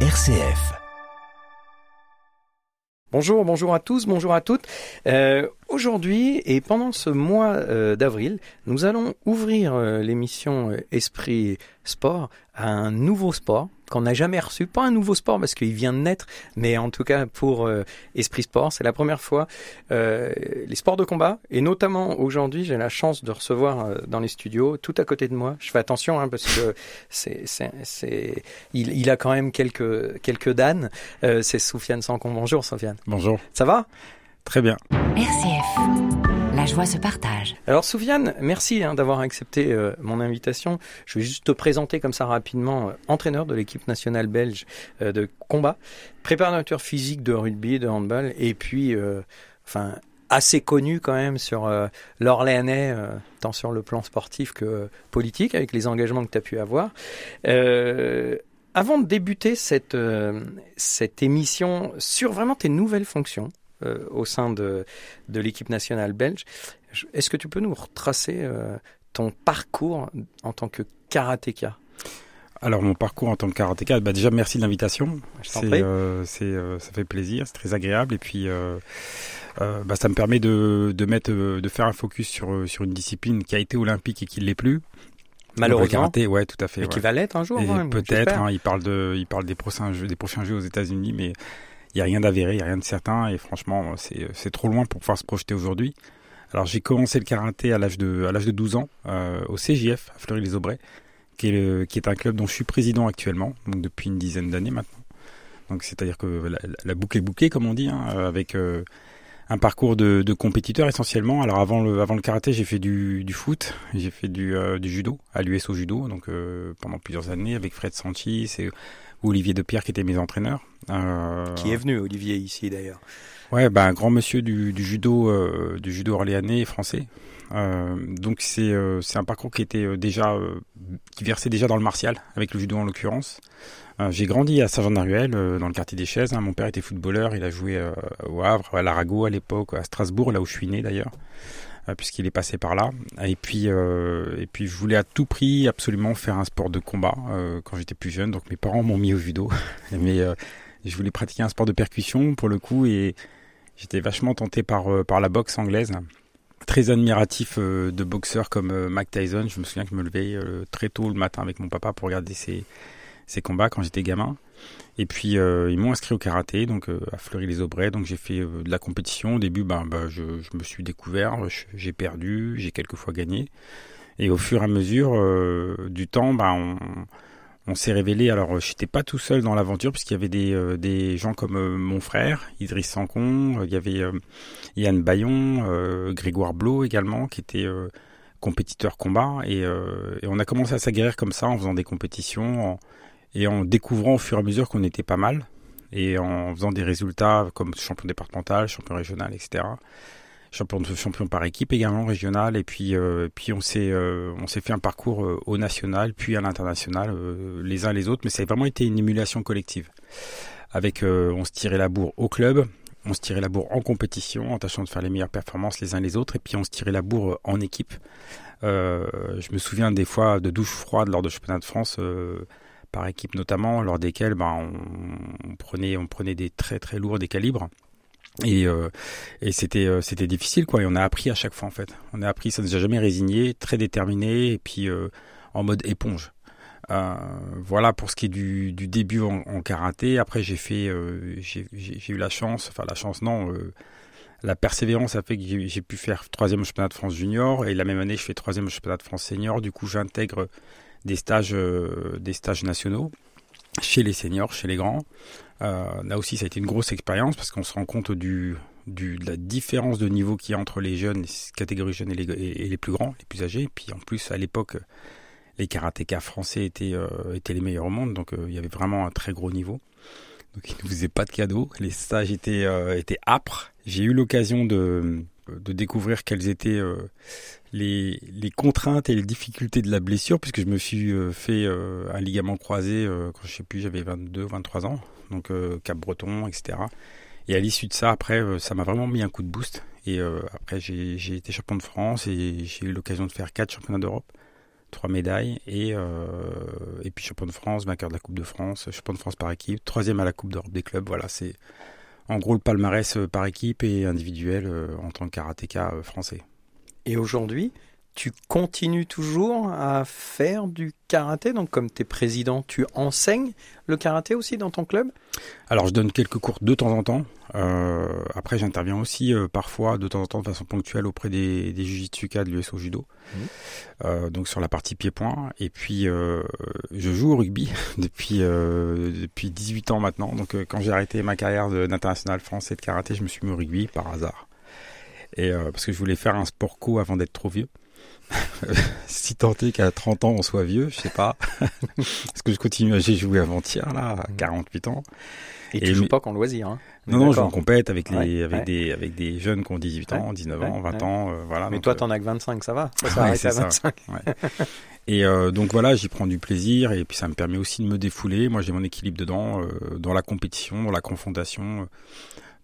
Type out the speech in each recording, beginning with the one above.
RCF. Bonjour, bonjour à tous, bonjour à toutes. Euh, Aujourd'hui et pendant ce mois euh, d'avril, nous allons ouvrir euh, l'émission euh, Esprit Sport à un nouveau sport qu'on n'a jamais reçu. Pas un nouveau sport parce qu'il vient de naître, mais en tout cas pour Esprit Sport, c'est la première fois les sports de combat. Et notamment aujourd'hui, j'ai la chance de recevoir dans les studios, tout à côté de moi. Je fais attention hein, parce que c'est, c'est, c'est, il, il, a quand même quelques quelques danes. c'est Soufiane Sancon. Bonjour Soufiane. Bonjour. Ça va? Très bien. RCF. La joie se partage. Alors Soufiane, merci hein, d'avoir accepté euh, mon invitation. Je vais juste te présenter comme ça rapidement, euh, entraîneur de l'équipe nationale belge euh, de combat, préparateur physique de rugby, de handball, et puis, enfin, assez connu quand même sur l'Orléanais, tant sur le plan sportif que politique, avec les engagements que tu as pu avoir. avant de débuter cette, cette émission sur vraiment tes nouvelles fonctions, euh, au sein de, de l'équipe nationale belge. Est-ce que tu peux nous retracer euh, ton parcours en tant que karatéka? Alors mon parcours en tant que karatéka, bah déjà merci de l'invitation. C'est, euh, euh, ça fait plaisir, c'est très agréable et puis euh, bah, ça me permet de, de mettre, de faire un focus sur sur une discipline qui a été olympique et qui l'est plus. Malheureusement. Karaté, ouais, tout à fait. Mais qui va l'être un jour. peut-être. Hein, il parle de, il parle des prochains jeux, des prochains jeux aux États-Unis, mais il n'y a rien d'avéré, il n'y a rien de certain, et franchement, c'est trop loin pour pouvoir se projeter aujourd'hui. Alors j'ai commencé le karaté à l'âge de, de 12 ans euh, au CJF à Fleury-les-Aubrais, qui est, qui est un club dont je suis président actuellement, donc depuis une dizaine d'années maintenant. Donc c'est-à-dire que la, la, boucle est bouclée, comme on dit, hein, avec euh, un parcours de, de, compétiteur essentiellement. Alors avant le, avant le karaté, j'ai fait du, du foot, j'ai fait du, euh, du judo à l'USO Judo, donc pendant plusieurs années avec Fred Sanchi, c'est Olivier Depierre qui était mes entraîneurs. Euh... Qui est venu, Olivier, ici d'ailleurs. Ouais, bah, un grand monsieur du, du judo, euh, du judo orléanais et français. Euh, donc c'est euh, c'est un parcours qui était euh, déjà euh, qui versait déjà dans le martial avec le judo en l'occurrence. J'ai grandi à Saint-Jean-d'Aruel dans le quartier des Chaises. Hein. Mon père était footballeur, il a joué au Havre, à l'Arago à l'époque, à Strasbourg là où je suis né d'ailleurs. Euh, puisqu'il est passé par là. Et puis, euh, et puis, je voulais à tout prix absolument faire un sport de combat euh, quand j'étais plus jeune. Donc, mes parents m'ont mis au judo, mais je voulais pratiquer un sport de percussion pour le coup, et j'étais vachement tenté par par la boxe anglaise très admiratif de boxeurs comme Mike Tyson. Je me souviens que je me levais très tôt le matin avec mon papa pour regarder ses, ses combats quand j'étais gamin. Et puis euh, ils m'ont inscrit au karaté, donc euh, à Fleury-les-Aubrais. Donc j'ai fait euh, de la compétition. Au début, ben, ben je, je, me suis découvert, j'ai perdu, j'ai quelquefois gagné. Et au fur et à mesure du temps, ben, on, on s'est révélé. Alors j'étais pas tout seul dans l'aventure puisqu'il y avait des, des gens comme mon frère Idriss Sancon, il y avait Yann Bayon, Grégoire Blo également qui était compétiteur combat et, on a commencé à s'aguerrir comme ça en faisant des compétitions. Et en découvrant au fur et à mesure qu'on était pas mal, et en faisant des résultats comme champion départemental, champion régional, etc. Champion, champion par équipe également régional, et puis, euh, puis on s'est euh, on s'est fait un parcours euh, au national, puis à l'international, les uns les autres, mais ça a vraiment été une émulation collective. Avec, on se tirait la bourre au club, on se tirait la bourre en compétition, en tâchant de faire les meilleures performances les uns les autres, et puis on se tirait la bourre en équipe. je me souviens des fois de douches froides lors de championnat de France par équipe notamment, lors desquelles ben, on, prenait, on prenait des très très lourds des calibres. Et, euh, et c'était euh, c'était difficile quoi. Et on a appris à chaque fois en fait. On a appris ça ne nous a jamais résigné très déterminé et puis euh, en mode éponge. Voilà pour ce qui est du, début en, en, karaté. Après j'ai fait j'ai eu la chance enfin la chance non la persévérance a fait que j'ai pu faire troisième championnat de France junior. Et la même année je fais troisième championnat de France senior. Du coup j'intègre des stages, des stages nationaux chez les seniors, chez les grands. Euh, là aussi, ça a été une grosse expérience parce qu'on se rend compte du, de la différence de niveau qu'il y a entre les jeunes, les catégories jeunes et les, et, plus grands, les plus âgés. Puis en plus, à l'époque, les karatékas français étaient, euh, étaient les meilleurs au monde, donc il y avait vraiment un très gros niveau. Donc ils ne faisaient pas de cadeaux, les stages étaient, étaient âpres. J'ai eu l'occasion de, de découvrir quelles étaient les, les, contraintes et les difficultés de la blessure, puisque je me suis euh, fait euh, un ligament croisé euh, quand je sais plus, j'avais 22, 23 ans, donc Cap Breton, etc. Et à l'issue de ça, après, ça m'a vraiment mis un coup de boost. Et après, j'ai été champion de France et j'ai eu l'occasion de faire quatre championnats d'Europe. trois médailles et et puis champion de France, vainqueur de la Coupe de France, champion de France par équipe, troisième à la Coupe d'Europe des clubs. Voilà, c'est en gros le palmarès par équipe et individuel en tant que karatéka français. Et aujourd'hui, tu continues toujours à faire du karaté? Donc, comme tu es président, tu enseignes le karaté aussi dans ton club? Alors, je donne quelques cours de temps en temps. Euh, après, j'interviens aussi euh, parfois de temps en temps de façon ponctuelle auprès des, des Jujitsuka de l'USO Judo. Mmh. Euh, donc, sur la partie pied-point. Et puis, je joue au rugby depuis, depuis 18 ans maintenant. Donc, quand j'ai arrêté ma carrière d'international français de karaté, je me suis mis au rugby par hasard. Et parce que je voulais faire un sport co avant d'être trop vieux. si tant est qu'à 30 ans on soit vieux, je sais pas. Parce que je continue, j'ai joué avant-hier là, à 48 ans. Et, tu joues pas qu'en loisir hein Non, non, je en compète avec les, avec des, avec des jeunes qui ont 18 ans, 19 ans, 20 ans, euh, voilà. Mais toi, euh, t'en as que 25, ça va. Ça s'arrête à 25. et euh, donc voilà, j'y prends du plaisir et puis ça me permet aussi de me défouler. Moi, j'ai mon équilibre dedans, dans la compétition, dans la confrontation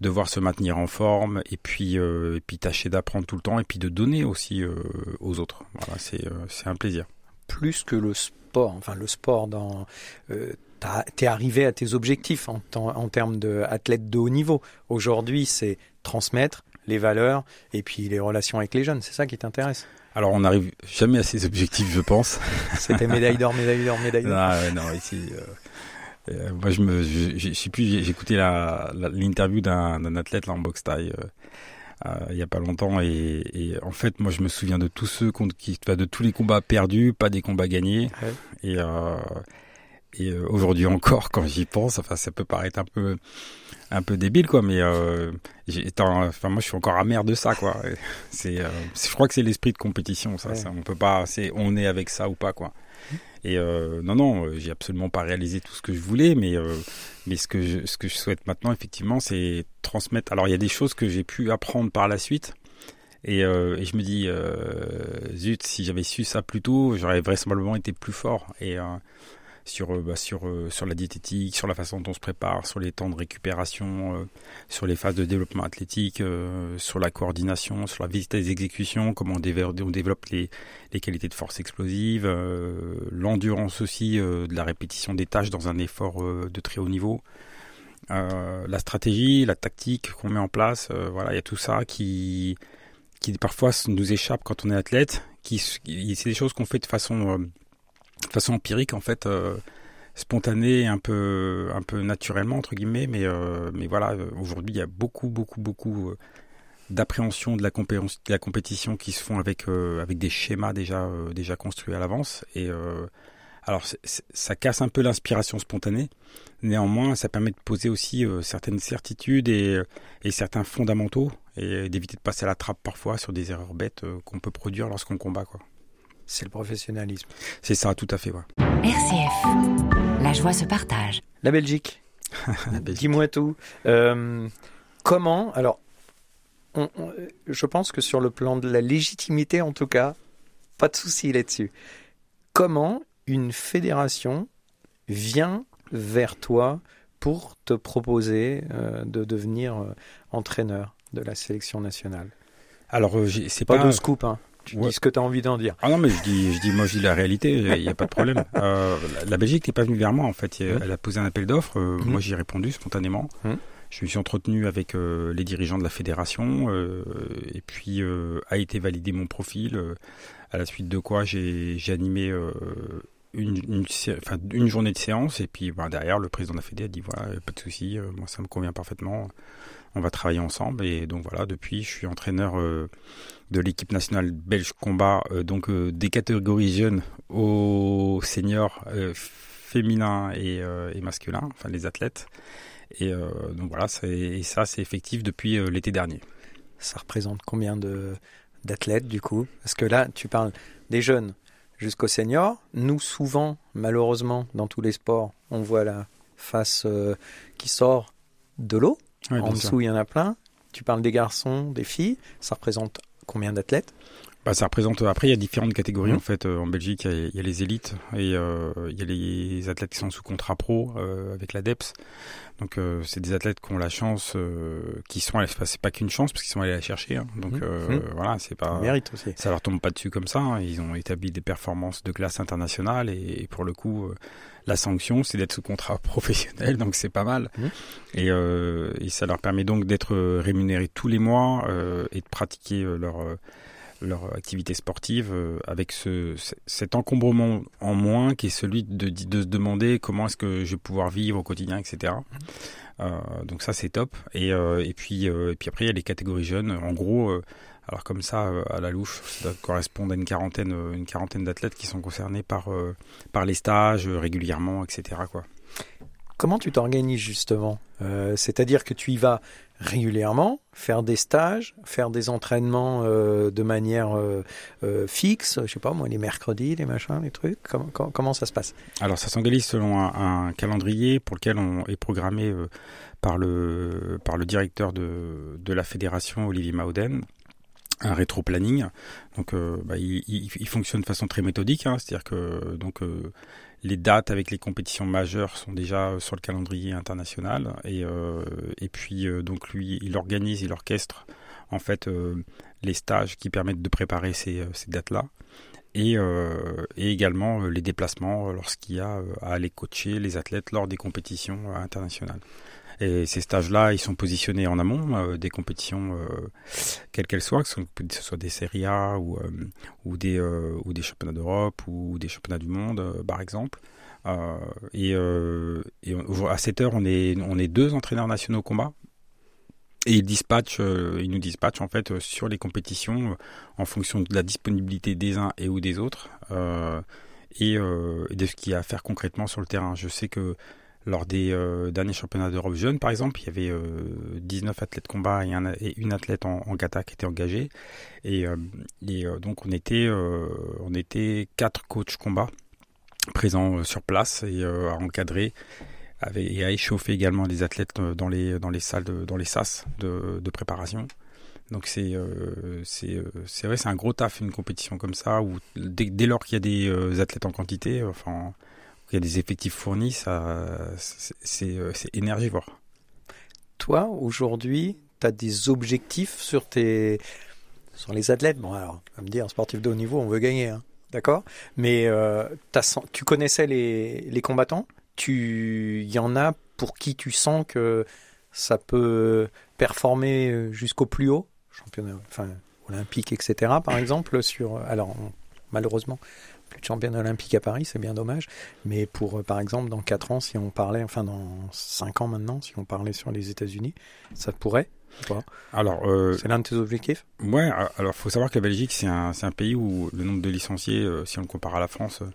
devoir se maintenir en forme et puis euh, et puis tâcher d'apprendre tout le temps et puis de donner aussi euh, aux autres. Voilà, c'est euh, c'est un plaisir. Plus que le sport, enfin le sport dans t'es arrivé à tes objectifs en, en termes d'athlète de haut niveau. Aujourd'hui, c'est transmettre les valeurs et puis les relations avec les jeunes. C'est ça qui t'intéresse? Alors, on n'arrive jamais à ces objectifs, je pense. C'était médaille d'or, médaille d'or, médaille d'or. Ah, non, ici, euh, moi, je me, je, sais plus, j'ai écouté l'interview d'un athlète là, en boxe taille euh, euh, il y a pas longtemps et, et, en fait, moi, je me souviens de tous ceux qui, de tous les combats perdus, pas des combats gagnés. Et, euh, et aujourd'hui encore, quand j'y pense, enfin, ça peut paraître un peu, un peu débile, quoi, mais euh, enfin, moi, je suis encore amer de ça, quoi. C'est, je crois que c'est l'esprit de compétition, ça, ça. On peut pas, c'est, on est avec ça ou pas, quoi. Et euh, non, non, euh, j'ai absolument pas réalisé tout ce que je voulais, mais euh, mais ce que je, ce que je souhaite maintenant, effectivement, c'est transmettre. Alors, il y a des choses que j'ai pu apprendre par la suite, et, euh, et je me dis, zut, si j'avais su ça plus tôt, j'aurais vraisemblablement été plus fort. Et sur, euh, bah, sur, euh, sur la diététique, sur la façon dont on se prépare, sur les temps de récupération, euh, sur les phases de développement athlétique, sur la coordination, sur la vitesse d'exécution, comment on, développe les, les qualités de force explosive, l'endurance aussi de la répétition des tâches dans un effort de très haut niveau. la stratégie, la tactique qu'on met en place, voilà, il y a tout ça qui, qui parfois nous échappe quand on est athlète. Qui, c'est des choses qu'on fait de façon de façon empirique en fait euh, spontanée un peu un peu naturellement entre guillemets mais euh, mais voilà aujourd'hui il y a beaucoup beaucoup beaucoup euh, d'appréhension de la, compétition qui se font avec avec des schémas déjà déjà construits à l'avance. Et alors ça casse un peu l'inspiration spontanée. Néanmoins ça permet de poser aussi certaines certitudes et, et certains fondamentaux et d'éviter de passer à la trappe parfois sur des erreurs bêtes qu'on peut produire lorsqu'on combat quoi c'est le professionnalisme. C'est ça, tout à fait. Ouais. RCF, la joie se partage. La Belgique. Dis-moi tout. Euh, comment Alors, je pense que sur le plan de la légitimité, en tout cas, pas de souci là-dessus. Comment une fédération vient vers toi pour te proposer euh, de devenir euh, entraîneur de la sélection nationale? Alors, c'est pas, pas de scoop, hein. Tu dis ce que tu as envie d'en dire. Ah non, mais je dis, je dis, moi je dis la réalité, il n'y a pas de problème. Euh, la Belgique n'est pas venue vers moi en fait. Elle a posé un appel d'offres. Euh, mmh. Moi j'ai répondu spontanément. Mmh. Je me suis entretenu avec euh, les dirigeants de la fédération euh, et puis euh, a été validé mon profil. à la suite de quoi j'ai animé une, une, journée de séance et puis ben, derrière le président de la fédé a dit voilà pas de souci, moi ça me convient parfaitement on va travailler ensemble. Et donc voilà, depuis, je suis entraîneur euh, de l'équipe nationale belge combat, euh, donc euh, des catégories jeunes aux seniors féminins et, et, masculins, enfin les athlètes. Et donc voilà, et ça c'est effectif depuis l'été dernier. Ça représente combien de d'athlètes du coup? Parce que là, tu parles des jeunes jusqu'aux seniors. Nous, souvent, malheureusement, dans tous les sports, on voit la face qui sort de l'eau en dessous, il y en a plein. Tu parles des garçons, des filles. Ça représente combien d'athlètes? Bah, ça représente. Après, il y a différentes catégories Mhm. en fait. Euh, En Belgique, il y, a, il y a les élites et euh, il y a les athlètes qui sont sous contrat pro euh, avec l'ADEPS. Donc, euh, c'est des athlètes qui ont la chance, euh, qui sont. allés- C'est pas qu'une chance parce qu'ils sont allés la chercher. hein. Donc, euh, Mhm. voilà, c'est pas. Mérite aussi. Ça leur tombe pas dessus comme ça. hein. Ils ont établi des performances de classe internationale et, et pour le coup, euh, la sanction, c'est d'être sous contrat professionnel, donc c'est pas mal. Mhm. Et, euh, et ça leur permet donc d'être euh, rémunérés tous les mois euh, et de pratiquer euh, leur euh, leur activité sportive euh, avec ce, cet encombrement en moins qui est celui de, de se demander comment est-ce que je vais pouvoir vivre au quotidien, etc. Euh, donc ça c'est top. Et, euh, et puis euh, et puis après il y a les catégories jeunes. En gros, alors comme ça à la louche, ça doit correspondre à une quarantaine une quarantaine d'athlètes qui sont concernés par par les stages régulièrement, etc. Quoi. Comment tu t'organises justement Euh, C'est-à-dire que tu y vas régulièrement, faire des stages, faire des entraînements euh, de manière euh, fixe, je sais pas moi, les mercredis, les machins, les trucs. Comment, ça se passe? Alors ça s'organise selon un, calendrier pour lequel on est programmé par le par le directeur de, de la fédération Olivier Mauden un rétro-planning. Donc, euh, bah, il, fonctionne de façon très méthodique, hein, c'est-à-dire que donc euh, les dates avec les compétitions majeures sont déjà sur le calendrier international et euh, et puis euh, donc lui il organise, il orchestre en fait euh, les stages qui permettent de préparer ces, euh, dates-là et, euh, et également euh, les déplacements euh, lorsqu'il y a euh, à aller coacher les athlètes lors des compétitions euh, internationales. Et ces stages-là, ils sont positionnés en amont euh, des compétitions, euh, quelles qu'elles soient, que ce soit, des séries A ou, euh, euh, ou des championnats d'Europe ou des championnats du monde, par exemple. Et, à cette heure, on est, deux entraîneurs nationaux au combat. Et ils dispatchent, ils nous dispatchent en fait sur les compétitions en fonction de la disponibilité des uns et ou des autres et de ce qu'il y a à faire concrètement sur le terrain. Je sais que lors des euh, derniers championnats d'Europe jeunes, par exemple, il y avait euh, 19 athlètes combat et, un, et une athlète en, en kata qui était engagée. Et, euh, euh, donc on était, euh, on était quatre coachs combat présents euh, sur place et euh, à encadrer et à échauffer également les athlètes euh, dans les, dans les salles, de, dans les SAS de, de préparation. Donc c'est euh, euh, vrai c'est un gros taf une compétition comme ça où dès, lors qu'il y a des euh, athlètes en quantité enfin qu'il y a des effectifs fournis ça c'est euh, énergivore. Toi, aujourd'hui, tu as des objectifs sur tes sur les athlètes? Bon, alors, va me dire, sportif de haut niveau, on veut gagner, hein. d'accord? Mais euh, tu connaissais les, les combattants? Tu, il y en a pour qui tu sens que ça peut performer jusqu'au plus haut, championnat, enfin olympique, etc. Par exemple, sur alors malheureusement. Plus de championnat olympique à Paris, c'est bien dommage. Mais pour, euh, par exemple, dans 4 ans, si on parlait, enfin dans 5 ans maintenant, si on parlait sur les États-Unis, ça pourrait Alors euh, C'est l'un de tes objectifs? Ouais, alors faut savoir que la Belgique c'est un, pays où le nombre de licenciés, euh, si on le compare à la France, euh,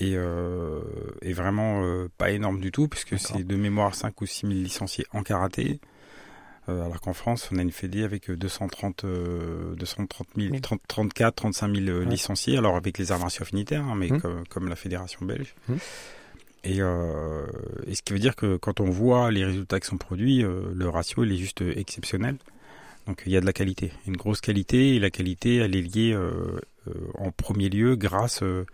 est, euh, est vraiment pas énorme du tout, puisque c'est de mémoire 5 ou 6 000 licenciés en karaté, alors qu'en France on a une fédé avec euh, 230, euh, 230 000, Mille. 30, 34, 35 000 euh, Ouais. licenciés, alors avec les arts martiaux affinitaires, hein, mais Mhm. comme, comme la fédération belge. Et, euh, et ce qui veut dire que quand on voit les résultats qui sont produits, euh, le ratio il est juste euh, exceptionnel. Donc il y a de la qualité, une grosse qualité, et la qualité elle est liée euh, euh, en premier lieu grâce euh,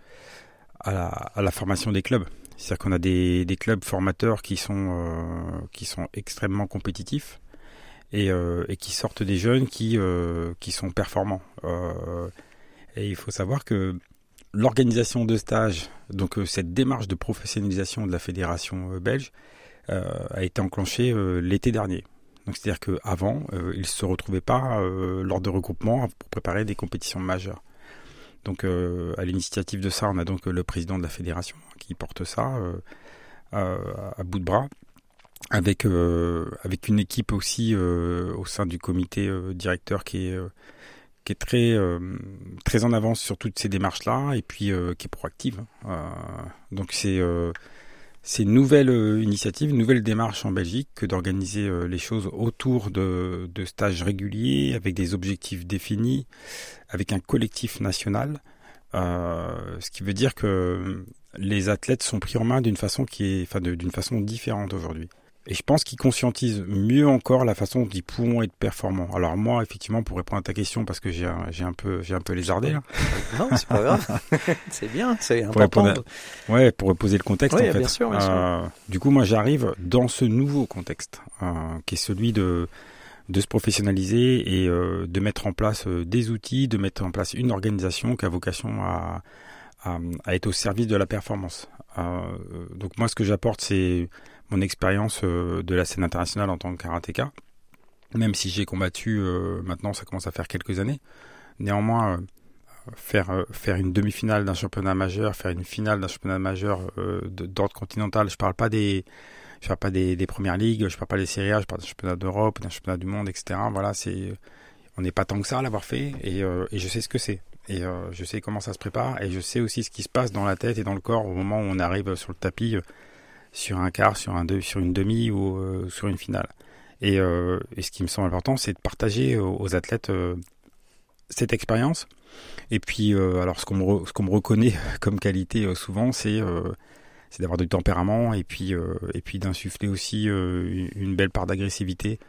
à, la, à la formation des clubs. C'est-à-dire qu'on a des, des clubs formateurs qui sont, euh, qui sont extrêmement compétitifs et, euh, et qui sortent des jeunes qui, euh, qui sont performants. Euh, et il faut savoir que l'organisation de stages, donc cette démarche de professionnalisation de la fédération belge, a été enclenchée l'été dernier. Donc c'est-à-dire qu'avant, euh, ils ne se retrouvaient pas lors de regroupements pour préparer des compétitions majeures. Donc à l'initiative de ça, on a donc le président de la fédération qui porte ça à bout de bras, avec euh, avec une équipe aussi euh, au sein du comité euh, directeur qui est qui est très euh, très en avance sur toutes ces démarches là et puis euh, qui est proactive. Euh, donc c'est c'est une nouvelle initiative, une nouvelle démarche en Belgique que d'organiser les choses autour de, de stages réguliers, avec des objectifs définis, avec un collectif national. Ce qui veut dire que les athlètes sont pris en main d'une façon qui est, enfin, d'une façon différente aujourd'hui. Et je pense qu'ils conscientisent mieux encore la façon dont ils pourront être performants. Alors moi, effectivement, pour répondre à ta question, parce que j'ai un, j'ai un peu, j'ai un peu lézardé. Là. Non, c'est pas grave. c'est bien, c'est important. répondre Ouais, pour reposer le contexte. Oui, en fait. bien sûr, bien sûr. Euh, du coup, moi, j'arrive dans ce nouveau contexte, euh, qui est celui de de se professionnaliser et euh, de mettre en place des outils, de mettre en place une organisation qui a vocation à, à, à être au service de la performance. Donc moi, ce que j'apporte, c'est mon expérience euh, de la scène internationale en tant que karatéka, même si j'ai combattu, euh, maintenant ça commence à faire quelques années. Néanmoins, euh, faire, faire une demi-finale d'un championnat majeur, faire une finale d'un championnat majeur d'ordre continental, je parle pas des... Je parle pas des, des premières ligues, je parle pas des séries A, je parle d'un championnat d'Europe, d'un championnat du monde, etc. Voilà, c'est, on n'est pas tant que ça à l'avoir fait, et, je sais ce que c'est. Et je sais comment ça se prépare, et je sais aussi ce qui se passe dans la tête et dans le corps au moment où on arrive sur le tapis, sur un quart, sur, un deux, sur une demi ou euh, sur une finale. Et, euh, et ce qui me semble important, c'est de partager aux, aux athlètes euh, cette expérience. Et puis, euh, alors, ce qu'on me, me reconnaît comme qualité euh, souvent, c'est euh, d'avoir du tempérament et puis, euh, puis d'insuffler aussi euh, une- belle part d'agressivité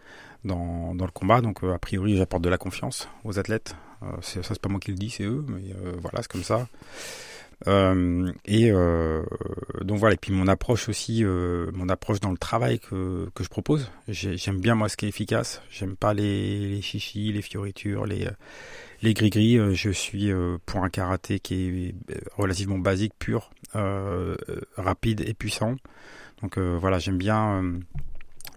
dans, dans le combat. Donc, euh, a priori, j'apporte de la confiance aux athlètes. Euh, ça, c'est pas moi qui le dis, c'est eux, mais euh, voilà, c'est comme ça. Euh, et euh, donc voilà, et puis mon approche aussi, euh, mon approche dans le travail que, que je propose. J'ai- J'aime bien moi ce qui est efficace. J'aime pas les, les chichis, les fioritures, les, les gris-gris. Je suis pour un karaté qui est relativement basique, pur, euh, rapide et puissant. Donc euh, voilà, j'aime bien. euh,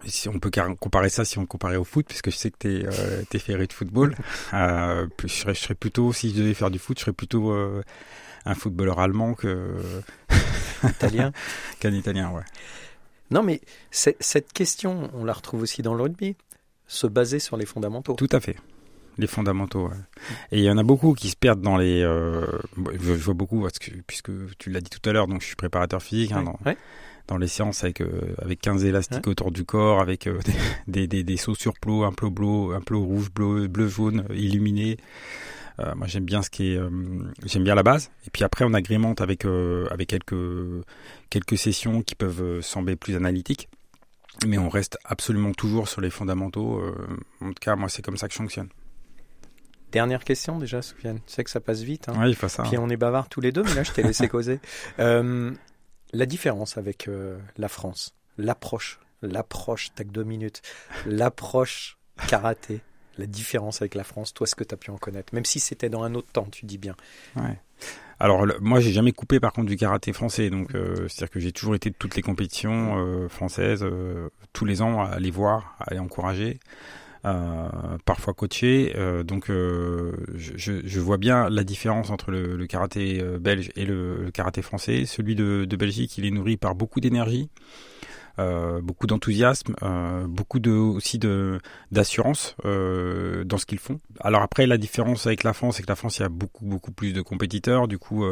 si on peut comparer ça, si on le comparait au foot, puisque je sais que euh, t'es féru de football, je, serais, je serais plutôt, si je devais faire du foot, je serais plutôt un footballeur allemand que Italien. qu'un italien, ouais. Non, mais cette question, on la retrouve aussi dans le rugby. Se baser sur les fondamentaux. Tout à fait. Les fondamentaux. ouais. Et il y en a beaucoup qui se perdent dans les. euh, je, vois beaucoup parce que puisque tu l'as dit tout à l'heure, donc je suis préparateur physique hein, dans, ouais. dans les séances avec euh, avec 15 élastiques Ouais. autour du corps, avec euh, des, des, des sauts sur plot, un plot bleu, un plot rouge, bleu, bleu jaune, illuminé. Euh, moi j'aime bien ce qui est, euh, j'aime bien la base. Et puis après on agrémente avec euh, avec quelques quelques sessions qui peuvent sembler plus analytiques. Mais on reste absolument toujours sur les fondamentaux. en tout cas, moi, c'est comme ça que je fonctionne. Dernière question déjà, Soufiane. Tu sais que ça passe vite. Hein. Ouais, il faut ça. Puis on est bavards tous les deux, mais là je t'ai laissé causer. Euh, la différence avec euh, la France, l'approche, l'approche, tac deux minutes, l'approche karaté, la différence avec la France, toi ce que tu as pu en connaître, même si c'était dans un autre temps, tu dis bien. Ouais. Alors le- moi j'ai jamais coupé par contre du karaté français donc euh, c'est-à-dire que j'ai toujours été de toutes les compétitions euh, françaises euh, tous les ans à aller voir, à aller encourager, euh, parfois coacher euh, donc euh, je, je- vois bien la différence entre le, le karaté belge et le, le karaté français. Celui de, de Belgique il est nourri par beaucoup d'énergie. Euh, beaucoup d'enthousiasme, euh, beaucoup de aussi de d'assurance euh, dans ce qu'ils font. Alors après la différence avec la France, c'est que la France il y a beaucoup beaucoup plus de compétiteurs. Du coup,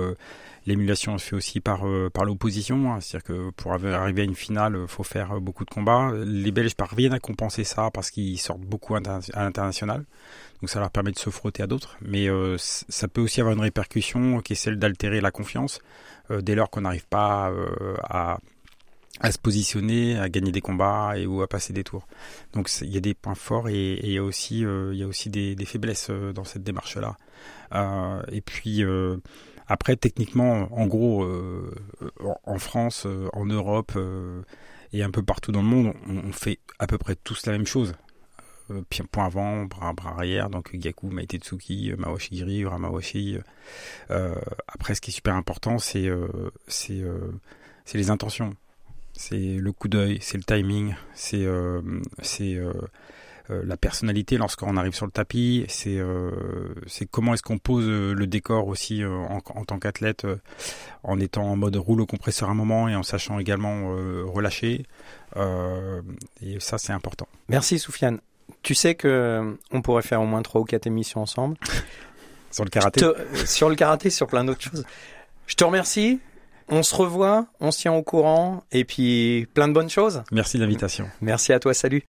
l'émulation se fait aussi par par l'opposition. hein. C'est-à-dire que pour arriver à une finale, faut faire beaucoup de combats. Les Belges parviennent à compenser ça parce qu'ils sortent beaucoup à l'international. Donc ça leur permet de se frotter à d'autres. Mais euh, ça peut aussi avoir une répercussion qui est celle d'altérer la confiance euh, dès lors qu'on n'arrive pas euh, à à se positionner, à gagner des combats et ou à passer des tours. Donc il y a des points forts et, il y a aussi euh, il y a aussi des, faiblesses euh, dans cette démarche là. et puis euh, après techniquement en gros euh, en- France, euh, en Europe euh, et un peu partout dans le monde, on, fait à peu près tous la même chose. Euh, point avant, bras, bras arrière, donc Gaku, Maitetsuki, euh, Mawashigiri, Uramawashi. Euh, après, ce qui est super important, c'est euh, euh, c'est les intentions c'est le coup d'œil, c'est le timing, c'est euh, euh, euh, la personnalité lorsqu'on arrive sur le tapis, c'est euh, c'est comment est-ce qu'on pose le décor aussi en, en tant qu'athlète, en étant en mode rouleau compresseur un moment et en sachant également relâcher. Et ça, c'est important. Merci Soufiane. Tu sais que on pourrait faire au moins trois ou quatre émissions ensemble. Sur le karaté. Te- sur le karaté, sur plein d'autres choses. Je te remercie. On se revoit, on se tient au courant et puis plein de bonnes choses. Merci de l'invitation. Merci à toi, salut.